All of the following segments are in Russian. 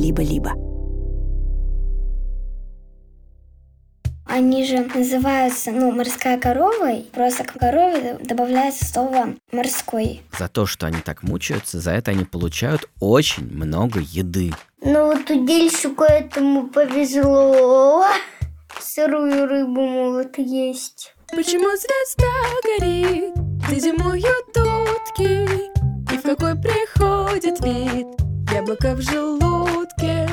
либо-либо. Они же называются, ну, морская корова, и просто к корове добавляется слово морской. За то, что они так мучаются, за это они получают очень много еды. Ну вот удильщику этому повезло. Сырую рыбу могут есть. Почему звезда горит, ты зимуют утки, И в какой приходит вид яблоко в желудке,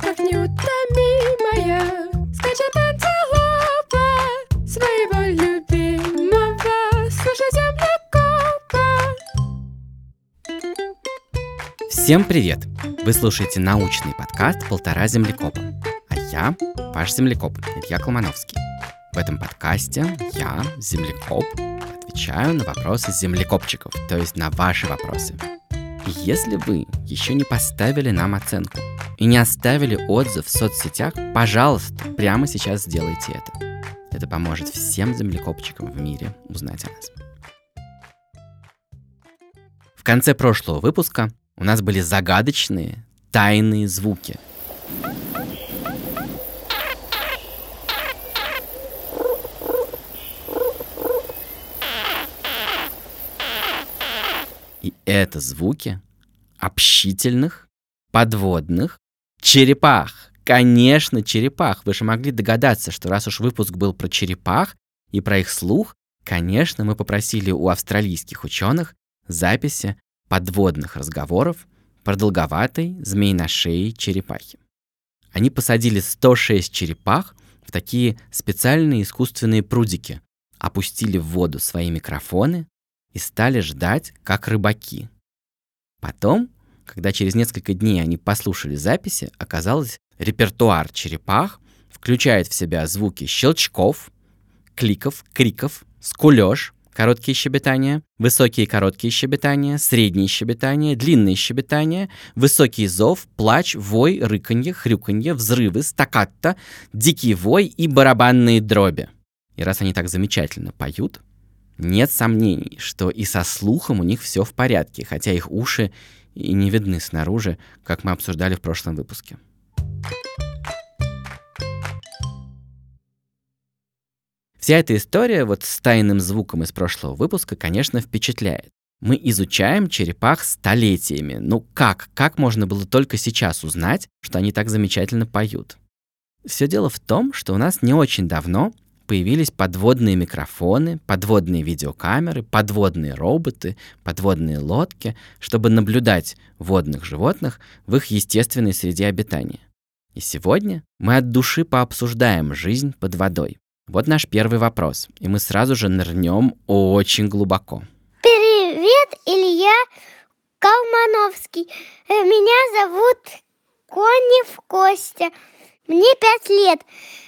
Как неутомимая скачет антилопа Своего любимого, слушай землекопа Всем привет! Вы слушаете научный подкаст «Полтора землекопа». А я ваш землекоп Илья Колмановский. В этом подкасте я, землекоп, отвечаю на вопросы землекопчиков, то есть на ваши вопросы. Если вы еще не поставили нам оценку и не оставили отзыв в соцсетях, пожалуйста, прямо сейчас сделайте это. Это поможет всем землекопчикам в мире узнать о нас. В конце прошлого выпуска у нас были загадочные, тайные звуки. И это звуки общительных, подводных черепах. Конечно, черепах. Вы же могли догадаться, что раз уж выпуск был про черепах и про их слух, конечно, мы попросили у австралийских ученых записи подводных разговоров продолговатой змеиношеей черепахи. Они посадили 106 черепах в такие специальные искусственные прудики, опустили в воду свои микрофоны и стали ждать, как рыбаки. Потом, когда через несколько дней они послушали записи, оказалось, репертуар черепах включает в себя звуки щелчков, кликов, криков, скулеж, короткие щебетания, высокие короткие щебетания, средние щебетания, длинные щебетания, высокий зов, плач, вой, рыканье, хрюканье, взрывы, стаккато, дикий вой и барабанные дроби. И раз они так замечательно поют, нет сомнений, что и со слухом у них все в порядке, хотя их уши и не видны снаружи, как мы обсуждали в прошлом выпуске. Вся эта история вот с тайным звуком из прошлого выпуска, конечно, впечатляет. Мы изучаем черепах столетиями. Ну как? Как можно было только сейчас узнать, что они так замечательно поют? Все дело в том, что у нас не очень давно появились подводные микрофоны, подводные видеокамеры, подводные роботы, подводные лодки, чтобы наблюдать водных животных в их естественной среде обитания. И сегодня мы от души пообсуждаем жизнь под водой. Вот наш первый вопрос, и мы сразу же нырнем очень глубоко. Привет, Илья Колмановский. Э, Меня зовут Конев Костя. Мне пять лет.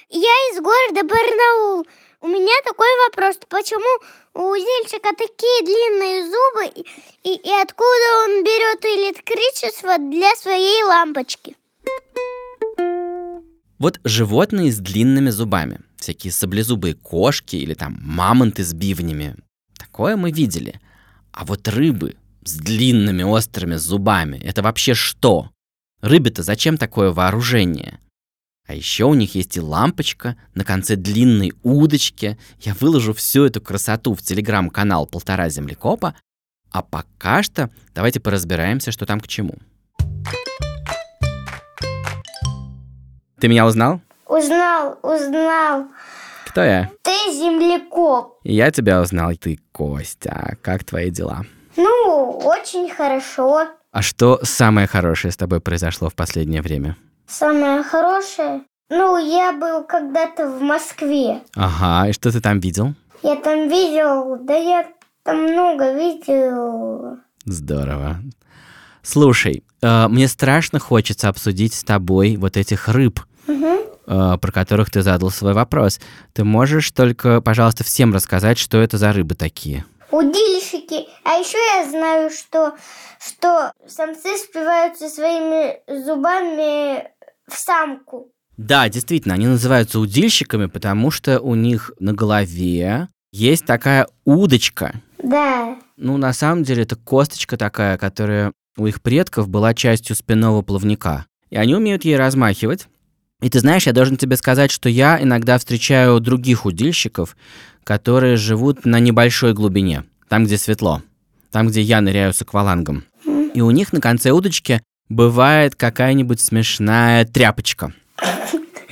Я из города Барнаул. У меня такой вопрос. Почему у зельчика такие длинные зубы и, и откуда он берет электричество для своей лампочки? Вот животные с длинными зубами, всякие саблезубые кошки или там мамонты с бивнями. Такое мы видели. А вот рыбы с длинными острыми зубами, это вообще что? Рыбе-то зачем такое вооружение? А еще у них есть и лампочка на конце длинной удочки. Я выложу всю эту красоту в телеграм-канал «Полтора землекопа». А пока что давайте поразбираемся, что там к чему. Ты меня узнал? Узнал, узнал. Кто я? Ты землекоп. Я тебя узнал, ты Костя. Как твои дела? Ну, очень хорошо. А что самое хорошее с тобой произошло в последнее время? Самое хорошее. Ну, я был когда-то в Москве. Ага, и что ты там видел? Я там видел, да я там много видел. Здорово. Слушай, э, мне страшно хочется обсудить с тобой вот этих рыб, Мгм. э, про которых ты задал свой вопрос. Ты можешь только, пожалуйста, всем рассказать, что это за рыбы такие? Удильщики. А еще я знаю, что, что самцы спиваются своими зубами в самку. Да, действительно, они называются удильщиками, потому что у них на голове есть такая удочка. Да. Ну, на самом деле, это косточка такая, которая у их предков была частью спинного плавника. и они умеют ей размахивать. И ты знаешь, я должен тебе сказать, что я иногда встречаю других удильщиков, которые живут на небольшой глубине, там, где светло, там, где я ныряю с аквалангом. И у них на конце удочки бывает какая-нибудь смешная тряпочка.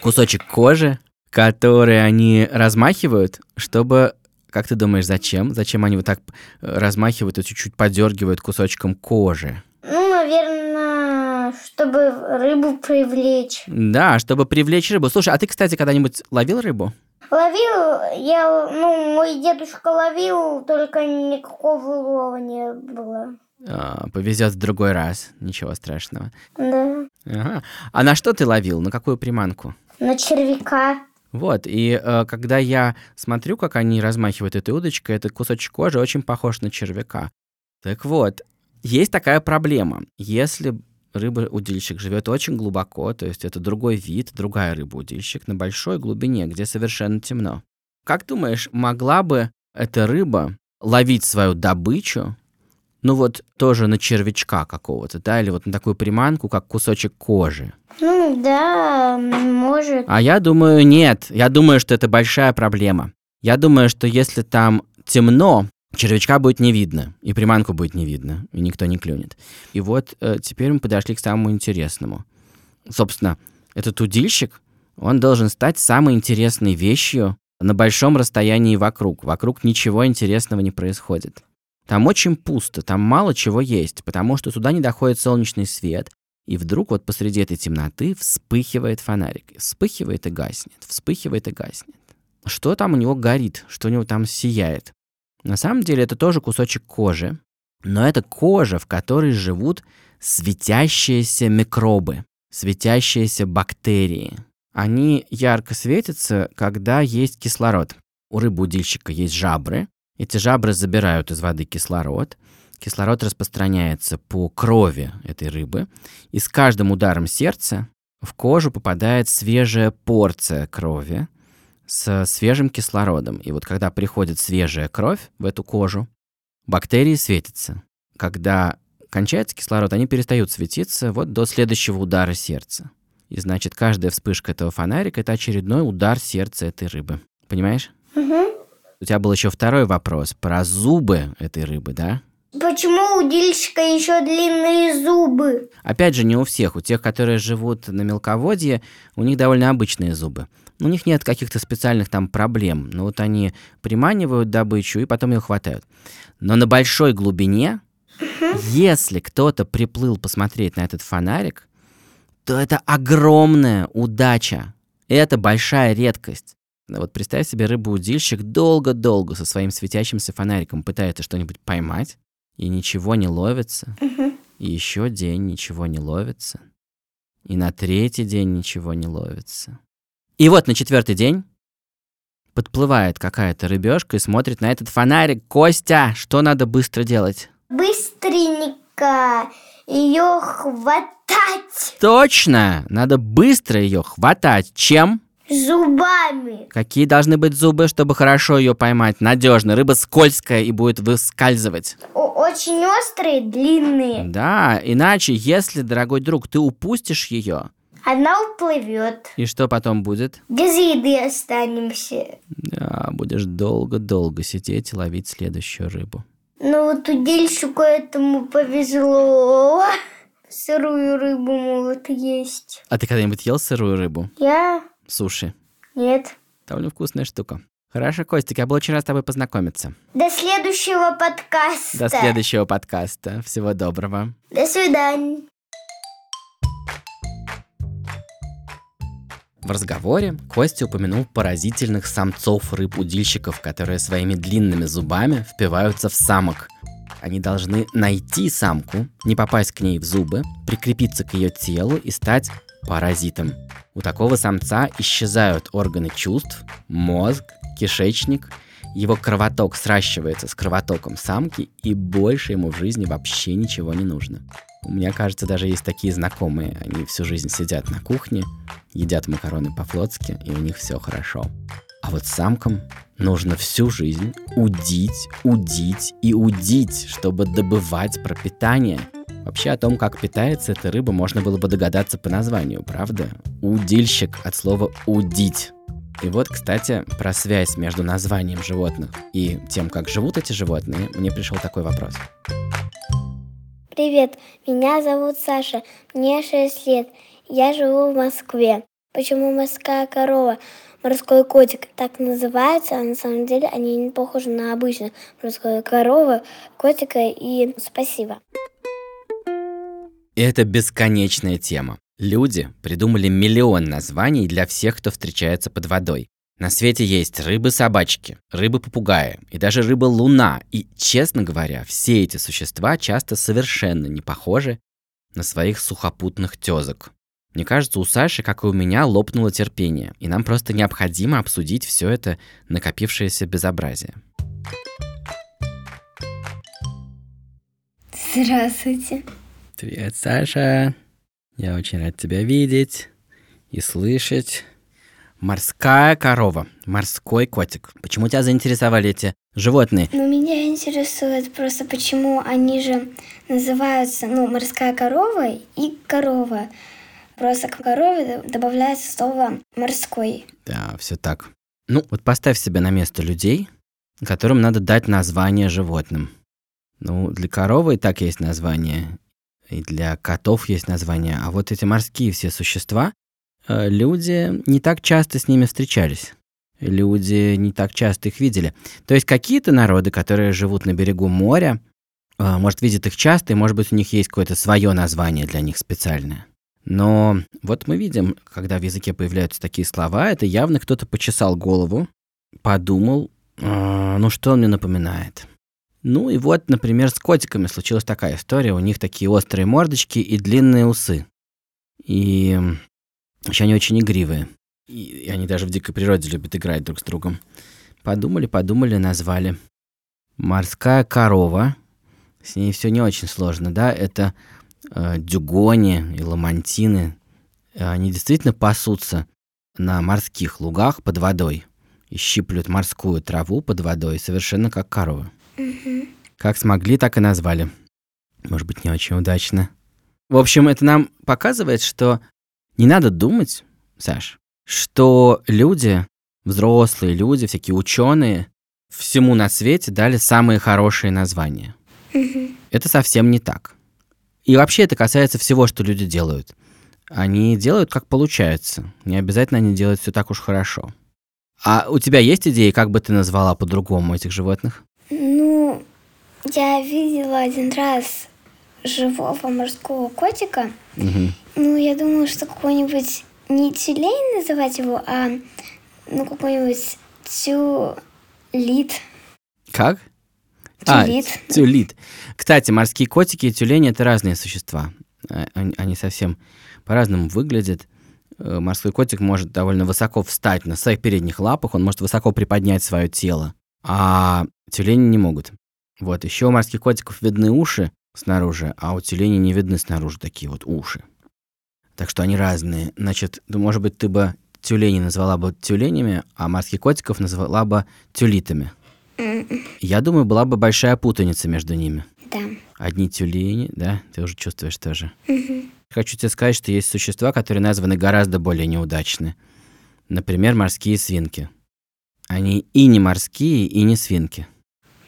Кусочек кожи, который они размахивают, чтобы... Как ты думаешь, зачем? Зачем они вот так э, размахивают и чуть-чуть подергивают кусочком кожи? Ну, наверное, чтобы рыбу привлечь. Да, чтобы привлечь рыбу. Слушай, а ты, кстати, когда-нибудь ловил рыбу? Ловил, я, ну, мой дедушка ловил, только никакого улова не было. А, повезет в другой раз, ничего страшного. Да. Ага. А на что ты ловил? На какую приманку? На червяка. Вот, и э, когда я смотрю, как они размахивают этой удочкой, этот кусочек кожи очень похож на червяка. Так вот, есть такая проблема. Если рыба-удильщик живет очень глубоко, то есть это другой вид, другая рыба-удильщик на большой глубине, где совершенно темно. Как думаешь, могла бы эта рыба ловить свою добычу, ну вот тоже на червячка какого-то, да, или вот на такую приманку, как кусочек кожи? Ну, да, может. А я думаю, нет. Я думаю, что это большая проблема. Я думаю, что если там темно, червячка будет не видно, и приманку будет не видно, и никто не клюнет. И вот э, теперь мы подошли к самому интересному. Собственно, этот удильщик, он должен стать самой интересной вещью на большом расстоянии вокруг. Вокруг ничего интересного не происходит. Там очень пусто, там мало чего есть, потому что туда не доходит солнечный свет, и вдруг вот посреди этой темноты вспыхивает фонарик. Вспыхивает и гаснет, вспыхивает и гаснет. Что там у него горит, что у него там сияет? На самом деле это тоже кусочек кожи, но это кожа, в которой живут светящиеся микробы, светящиеся бактерии. Они ярко светятся, когда есть кислород. У рыбы-удильщика есть жабры. Эти жабры забирают из воды кислород. Кислород распространяется по крови этой рыбы. И с каждым ударом сердца в кожу попадает свежая порция крови, с свежим кислородом. И вот когда приходит свежая кровь в эту кожу, бактерии светятся. Когда кончается кислород, они перестают светиться вот до следующего удара сердца. И значит, каждая вспышка этого фонарика — это очередной удар сердца этой рыбы. Понимаешь? Угу. У тебя был еще второй вопрос про зубы этой рыбы, да? Почему у удильщика еще длинные зубы? Опять же, не у всех. У тех, которые живут на мелководье, у них довольно обычные зубы. У них нет каких-то специальных там проблем. Но вот они приманивают добычу и потом ее хватают. Но на большой глубине, если кто-то приплыл посмотреть на этот фонарик, то это огромная удача. Это большая редкость. Вот представь себе рыбу-удильщик долго-долго со своим светящимся фонариком пытается что-нибудь поймать, и ничего не ловится. И еще день ничего не ловится. И на третий день ничего не ловится. И вот на четвертый день подплывает какая-то рыбешка и смотрит на этот фонарик. Костя, что надо быстро делать? Быстренько ее хватать Точно! Надо быстро ее хватать. Чем? Зубами. Какие должны быть зубы, чтобы хорошо ее поймать? Надежно. Рыба скользкая и будет выскальзывать. О- очень острые, длинные. Да, иначе, если, дорогой друг, ты упустишь ее, Она уплывет. и что потом будет? Без еды останемся. Да, будешь долго-долго сидеть и ловить следующую рыбу. Ну вот удильщику этому повезло. Сырую рыбу могут есть. А ты когда-нибудь ел сырую рыбу? Я? Суши. Нет. Довольно вкусная штука. Хорошо, Костик, я был очень рад с тобой познакомиться. До следующего подкаста. До следующего подкаста. Всего доброго. До свидания. В разговоре Костя упомянул поразительных самцов рыб-удильщиков, которые своими длинными зубами впиваются в самок. Они должны найти самку, не попасть к ней в зубы, прикрепиться к ее телу и стать паразитом. У такого самца исчезают органы чувств, мозг, кишечник, его кровоток сращивается с кровотоком самки, и больше ему в жизни вообще ничего не нужно. У меня, кажется, даже есть такие знакомые. Они всю жизнь сидят на кухне, едят макароны по-флотски, и у них все хорошо. А вот самкам нужно всю жизнь удить, удить и удить, чтобы добывать пропитание. Вообще о том, как питается эта рыба, можно было бы догадаться по названию, правда? Удильщик от слова «удить». И вот, кстати, про связь между названием животных и тем, как живут эти животные, мне пришел такой вопрос. Привет, меня зовут Саша, мне 6 лет, я живу в Москве. Почему морская корова, морской котик так называется, а на самом деле они не похожи на обычных морскую корову, котика и спасибо. И это бесконечная тема. Люди придумали миллион названий для всех, кто встречается под водой. На свете есть рыбы-собачки, рыбы-попугаи и даже рыба-луна. И, честно говоря, все эти существа часто совершенно не похожи на своих сухопутных тезок. Мне кажется, у Саши, как и у меня, лопнуло терпение, и нам просто необходимо обсудить все это накопившееся безобразие. Здравствуйте. Привет, Саша. Я очень рад тебя видеть и слышать. Морская корова, морской котик. Почему тебя заинтересовали эти животные? Ну, меня интересует просто, почему они же называются, ну, морская корова и корова. Просто к корове добавляется слово морской. Да, все так. Ну, вот поставь себя на место людей, которым надо дать название животным. Ну, для коровы и так есть название, и для котов есть название, а вот эти морские все существа, э, люди не так часто с ними встречались. Люди не так часто их видели. То есть какие-то народы, которые живут на берегу моря, э, может, видят их часто, и, может быть, у них есть какое-то свое название для них специальное. Но вот мы видим, когда в языке появляются такие слова, это явно кто-то почесал голову, подумал, «А, ну что он мне напоминает. Ну и вот, например, с котиками случилась такая история. У них такие острые мордочки и длинные усы. И еще они очень игривые. И они даже в дикой природе любят играть друг с другом. Подумали, подумали, назвали. Морская корова. С ней все не очень сложно, да? Это э, дюгони и ламантины. Они действительно пасутся на морских лугах под водой и щиплют морскую траву под водой, совершенно как коровы. Мгм. Как смогли, так и назвали. Может быть, не очень удачно. В общем, это нам показывает, что не надо думать, Саш, что люди, взрослые люди, всякие ученые, всему на свете дали самые хорошие названия. Мгм. Это совсем не так. И вообще это касается всего, что люди делают. Они делают, как получается. Не обязательно они делают все так уж хорошо. А у тебя есть идеи, как бы ты назвала по-другому этих животных? Ну, я видела один раз живого морского котика. Мгм. Ну, я думаю, что какой-нибудь не тюлень называть его, а ну какой-нибудь тюлит. Как? А, Тюлит. тюлит. Кстати, морские котики и тюлени это разные существа. Э, Они, они совсем по-разному выглядят. Э, Морской котик может довольно высоко встать на своих передних лапах, он может высоко приподнять свое тело, а тюлени не могут. Вот, еще у морских котиков видны уши снаружи, а у тюленей не видны снаружи такие вот уши. Так что они разные. Значит, ну, может быть, ты бы тюленей назвала бы тюленями, а морских котиков назвала бы тюлитами. М, Я думаю, была бы большая путаница между ними. Да. Одни тюлени, да, ты уже чувствуешь тоже. Мгм. Хочу тебе сказать, что есть существа, которые названы гораздо более неудачно. Например, морские свинки. Они и не морские, и не свинки.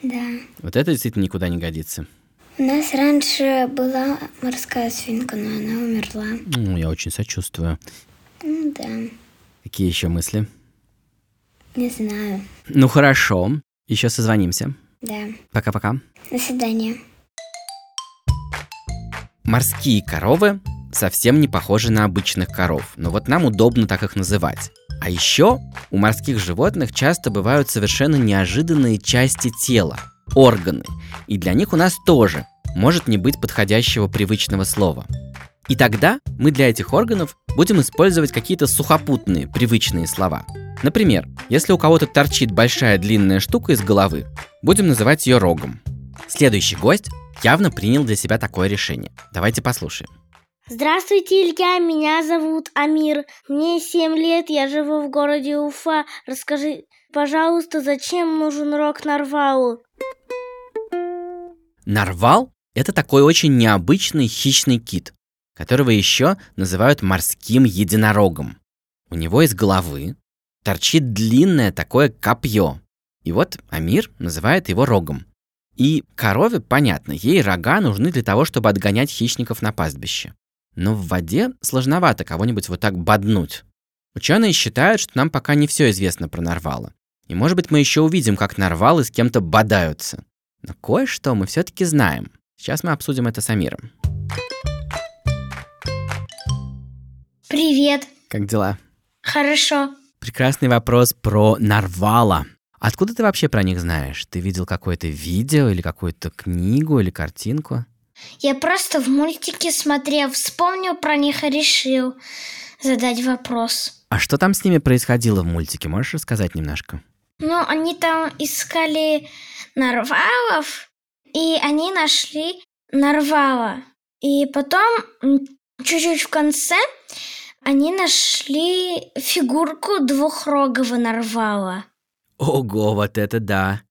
Да. Вот это действительно никуда не годится. У нас раньше была морская свинка, но она умерла. Ну, я очень сочувствую. Ну да. Какие еще мысли? Не знаю. Ну хорошо, еще созвонимся. Да. Пока-пока. До свидания. Морские коровы совсем не похожи на обычных коров, но вот нам удобно так их называть. А еще у морских животных часто бывают совершенно неожиданные части тела, органы, и для них у нас тоже может не быть подходящего привычного слова. И тогда мы для этих органов будем использовать какие-то сухопутные, привычные слова. Например, если у кого-то торчит большая длинная штука из головы, будем называть ее рогом. Следующий гость явно принял для себя такое решение. Давайте послушаем. Здравствуйте, Илья, меня зовут Амир. Мне 7 лет, я живу в городе Уфа. Расскажи, пожалуйста, зачем нужен рог Нарвалу? Нарвал – Это такой очень необычный хищный кит, которого еще называют морским единорогом. У него из головы торчит длинное такое копье. И вот Амир называет его рогом. И корове, понятно, ей рога нужны для того, чтобы отгонять хищников на пастбище. Но в воде сложновато кого-нибудь вот так боднуть. Ученые считают, что нам пока не все известно про нарвала. И может быть мы еще увидим, как нарвалы с кем-то бодаются. Но кое-что мы все-таки знаем. Сейчас мы обсудим это с Амиром. Привет. Как дела? Хорошо. Прекрасный вопрос про нарвала. Откуда ты вообще про них знаешь? Ты видел какое-то видео или какую-то книгу или картинку? Я просто в мультике смотрел, вспомнил про них и решил задать вопрос. А что там с ними происходило в мультике? Можешь рассказать немножко? Ну, они там искали нарвалов, и они нашли нарвала. И потом, чуть-чуть в конце, они нашли фигурку двухрогого нарвала. Ого, вот это да!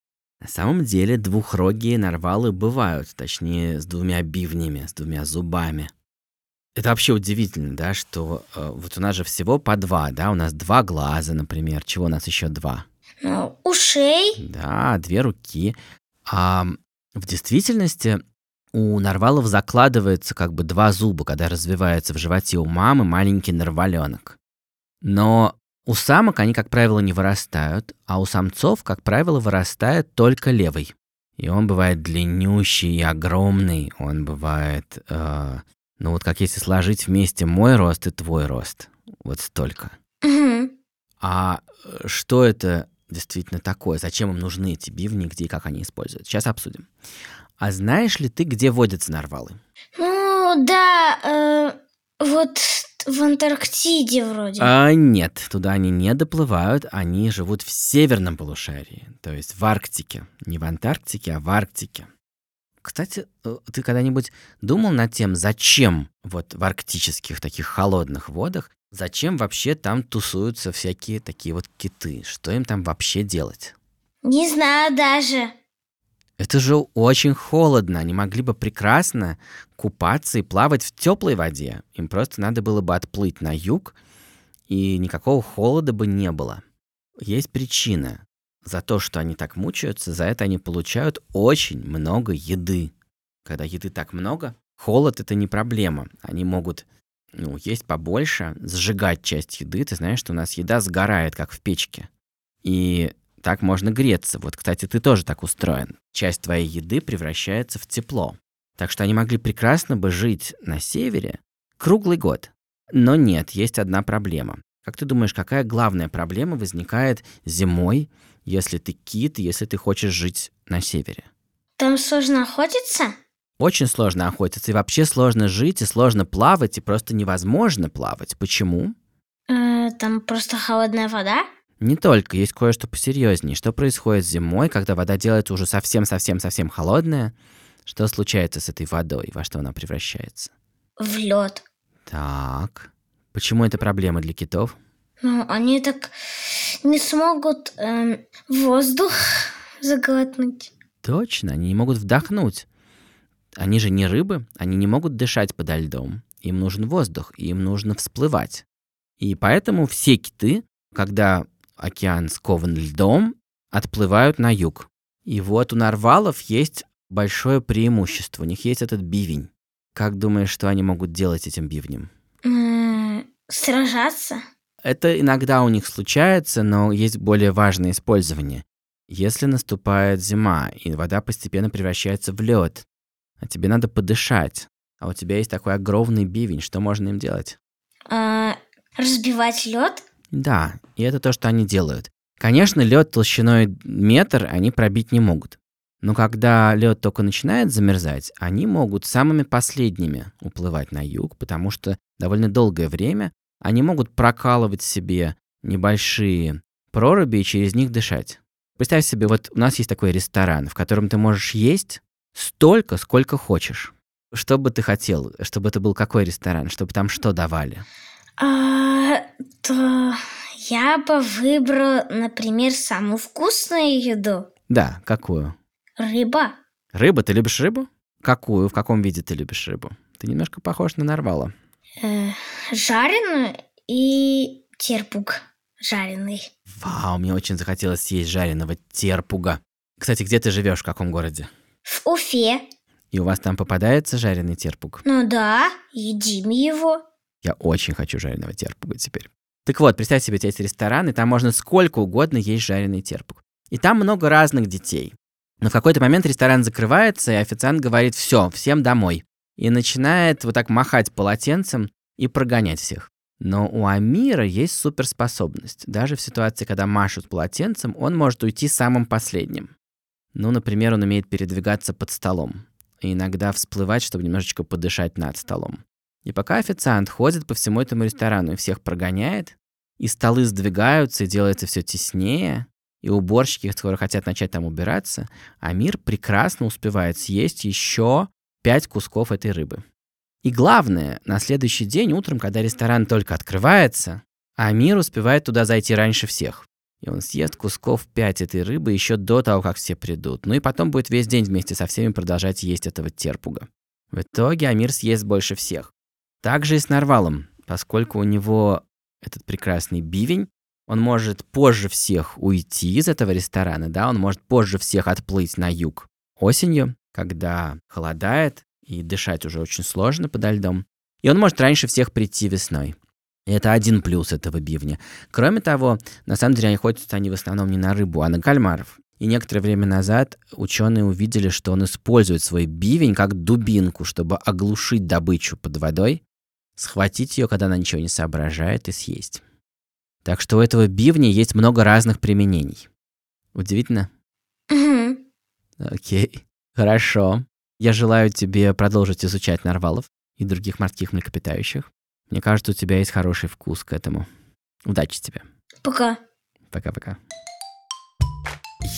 На самом деле двухрогие нарвалы бывают, точнее, с двумя бивнями, с двумя зубами. Это вообще удивительно, да, что э, вот у нас же всего по два, да, у нас два глаза, например, чего у нас еще два? Ну, ушей. Да, две руки. А в действительности у нарвалов закладывается как бы два зуба, когда развивается в животе у мамы маленький нарваленок. Но у самок они, как правило, не вырастают, а у самцов, как правило, вырастает только левый. И он бывает длиннющий и огромный. Он бывает, э, ну вот как если сложить вместе мой рост и твой рост. Вот столько. Мгм. А э, что это действительно такое? Зачем им нужны эти бивни, где и как они используют? Сейчас обсудим. А знаешь ли ты, где водятся нарвалы? Ну, да, э, вот в Антарктиде вроде. А нет, туда они не доплывают, они живут в северном полушарии, то есть в Арктике. Не в Антарктике, а в Арктике. Кстати, э, ты когда-нибудь думал над тем, зачем вот в арктических таких холодных водах, зачем вообще там тусуются всякие такие вот киты? Что им там вообще делать? Не знаю даже. Это же очень холодно. Они могли бы прекрасно купаться и плавать в теплой воде. Им просто надо было бы отплыть на юг, и никакого холода бы не было. Есть причина. За то, что они так мучаются, за это они получают очень много еды. Когда еды так много, холод это не проблема. Они могут ну, есть побольше, сжигать часть еды. Ты знаешь, что у нас еда сгорает, как в печке. И так можно греться. Вот, кстати, ты тоже так устроен. Часть твоей еды превращается в тепло. Так что они могли прекрасно бы жить на севере круглый год. Но нет, есть одна проблема. Как ты думаешь, какая главная проблема возникает зимой, если ты кит, если ты хочешь жить на севере? Там сложно охотиться? Очень сложно охотиться, и вообще сложно жить, и сложно плавать, и просто невозможно плавать. Почему? Э, там просто холодная вода? Не только, есть кое-что посерьезнее. Что происходит зимой, когда вода делается уже совсем-совсем-совсем холодная? Что случается с этой водой, во что она превращается? В лед. Так, почему это проблема для китов? Ну, они так не смогут эм, воздух заглотнуть. Точно, они не могут вдохнуть. Они же не рыбы, они не могут дышать подо льдом. Им нужен воздух, им нужно всплывать. И поэтому все киты, когда океан скован льдом, отплывают на юг. И вот у нарвалов есть большое преимущество. У них есть этот бивень. Как думаешь, что они могут делать этим бивнем? Сражаться? Это иногда у них случается, но есть более важное использование. Если наступает зима, и вода постепенно превращается в лед, а тебе надо подышать, а у тебя есть такой огромный бивень, что можно им делать? Э, разбивать лед? Да, и это то, что они делают. Конечно, лед толщиной метр они пробить не могут. Но когда лед только начинает замерзать, они могут самыми последними уплывать на юг, потому что довольно долгое время они могут прокалывать себе небольшие проруби и через них дышать. Представь себе, вот у нас есть такой ресторан, в котором ты можешь есть столько, сколько хочешь. Что бы ты хотел, чтобы это был какой ресторан, чтобы там что давали? А, то я бы выбрал, например, самую вкусную еду. Да, какую? Рыба. Рыба, ты любишь рыбу? Какую, в каком виде ты любишь рыбу? Ты немножко похож на нарвала. Э, жареную и терпук жареный. Вау, мне очень захотелось съесть жареного терпуга. Кстати, где ты живешь, в каком городе? В Уфе. И у вас там попадается жареный терпуг? Ну да, едим его. Я очень хочу жареного терпуга теперь. Так вот, представь себе, у тебя есть ресторан, и там можно сколько угодно есть жареный терпуг. И там много разных детей. Но в какой-то момент ресторан закрывается, и официант говорит «все, всем домой». И начинает вот так махать полотенцем и прогонять всех. Но у Амира есть суперспособность. Даже в ситуации, когда машут полотенцем, он может уйти самым последним. Ну, например, он умеет передвигаться под столом. И иногда всплывать, чтобы немножечко подышать над столом. И пока официант ходит по всему этому ресторану и всех прогоняет, и столы сдвигаются, и делается все теснее, и уборщики скоро хотят начать там убираться, Амир прекрасно успевает съесть еще пять кусков этой рыбы. И главное, на следующий день утром, когда ресторан только открывается, Амир успевает туда зайти раньше всех. И он съест кусков пять этой рыбы еще до того, как все придут. Ну и потом будет весь день вместе со всеми продолжать есть этого терпуга. В итоге Амир съест больше всех. Так же и с Нарвалом, поскольку у него этот прекрасный бивень, он может позже всех уйти из этого ресторана, да, он может позже всех отплыть на юг осенью, когда холодает, и дышать уже очень сложно подо льдом. И он может раньше всех прийти весной. И это один плюс этого бивня. Кроме того, на самом деле охотятся они в основном не на рыбу, а на кальмаров. И некоторое время назад ученые увидели, что он использует свой бивень как дубинку, чтобы оглушить добычу под водой, схватить ее, когда она ничего не соображает, и съесть. Так что у этого бивня есть много разных применений. Удивительно? Угу. Окей. Хорошо. Я желаю тебе продолжить изучать нарвалов и других морских млекопитающих. Мне кажется, у тебя есть хороший вкус к этому. Удачи тебе. Пока. Пока-пока.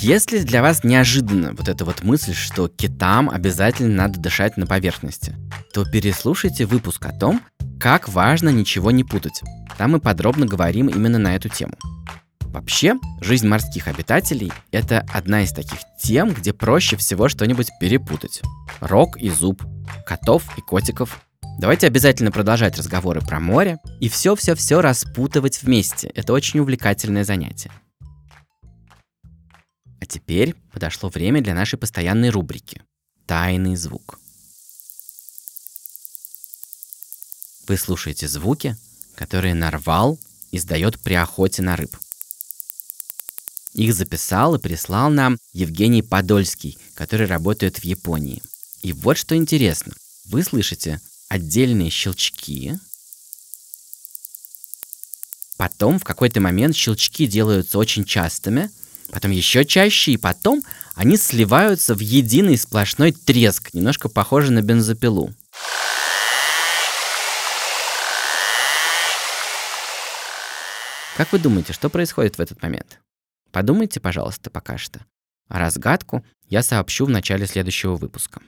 Если для вас неожиданно вот эта вот мысль, что китам обязательно надо дышать на поверхности, то переслушайте выпуск о том, как важно ничего не путать. Там мы подробно говорим именно на эту тему. Вообще, жизнь морских обитателей – это одна из таких тем, где проще всего что-нибудь перепутать. Рог и зуб, котов и котиков. Давайте обязательно продолжать разговоры про море и все-все-все распутывать вместе. Это очень увлекательное занятие. А теперь подошло время для нашей постоянной рубрики «Тайный звук». Вы слушаете звуки, которые нарвал издает при охоте на рыб – их записал и прислал нам Евгений Подольский, который работает в Японии. И вот что интересно. Вы слышите отдельные щелчки, потом в какой-то момент щелчки делаются очень частыми, потом еще чаще, и потом они сливаются в единый сплошной треск, немножко похожий на бензопилу. Как вы думаете, что происходит в этот момент? Подумайте, пожалуйста, пока что. Разгадку я сообщу в начале следующего выпуска.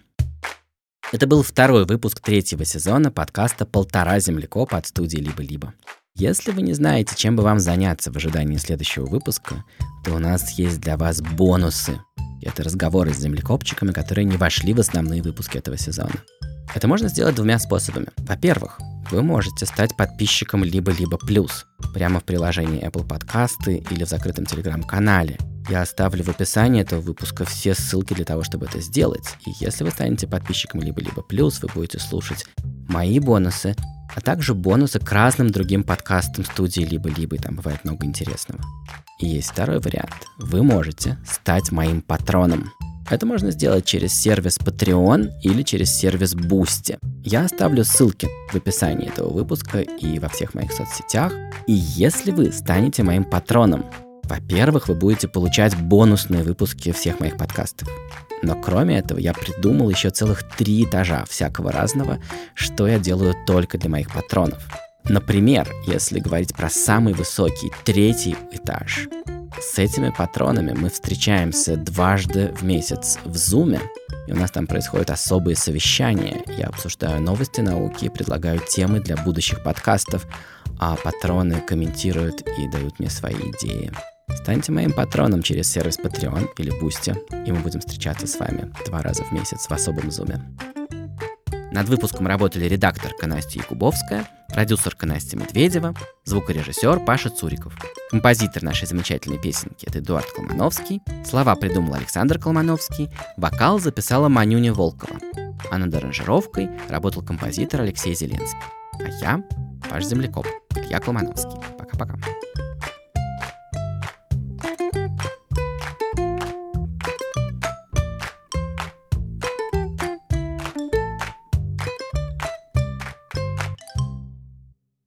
Это был второй выпуск третьего сезона подкаста «Полтора землекопа» от студии «Либо-либо». Если вы не знаете, чем бы вам заняться в ожидании следующего выпуска, то у нас есть для вас бонусы. Это разговоры с землекопчиками, которые не вошли в основные выпуски этого сезона. Это можно сделать двумя способами. Во-первых, вы можете стать подписчиком либо-либо плюс прямо в приложении Apple Podcasts или в закрытом телеграм-канале. Я оставлю в описании этого выпуска все ссылки для того, чтобы это сделать. И если вы станете подписчиком либо-либо плюс, вы будете слушать мои бонусы, а также бонусы к разным другим подкастам студии либо-либо, там бывает много интересного. И есть второй вариант. Вы можете стать моим патроном. Это можно сделать через сервис Patreon или через сервис Boosty. Я оставлю ссылки в описании этого выпуска и во всех моих соцсетях. И если вы станете моим патроном, во-первых, вы будете получать бонусные выпуски всех моих подкастов. Но кроме этого, я придумал еще целых три этажа всякого разного, что я делаю только для моих патронов. Например, если говорить про самый высокий третий этаж, с этими патронами мы встречаемся дважды в месяц в Зуме, и у нас там происходят особые совещания. Я обсуждаю новости науки предлагаю темы для будущих подкастов, а патроны комментируют и дают мне свои идеи. Станьте моим патроном через сервис Patreon или Boosty, и мы будем встречаться с вами два раза в месяц в особом зуме. Над выпуском работали редакторка Настя Якубовская, продюсерка Настя Медведева, звукорежиссер Паша Цуриков. Композитор нашей замечательной песенки – это Эдуард Колмановский. Слова придумал Александр Колмановский. Вокал записала Манюня Волкова. А над аранжировкой работал композитор Алексей Зеленский. А я – Паш Земляков, Илья Колмановский. Пока-пока.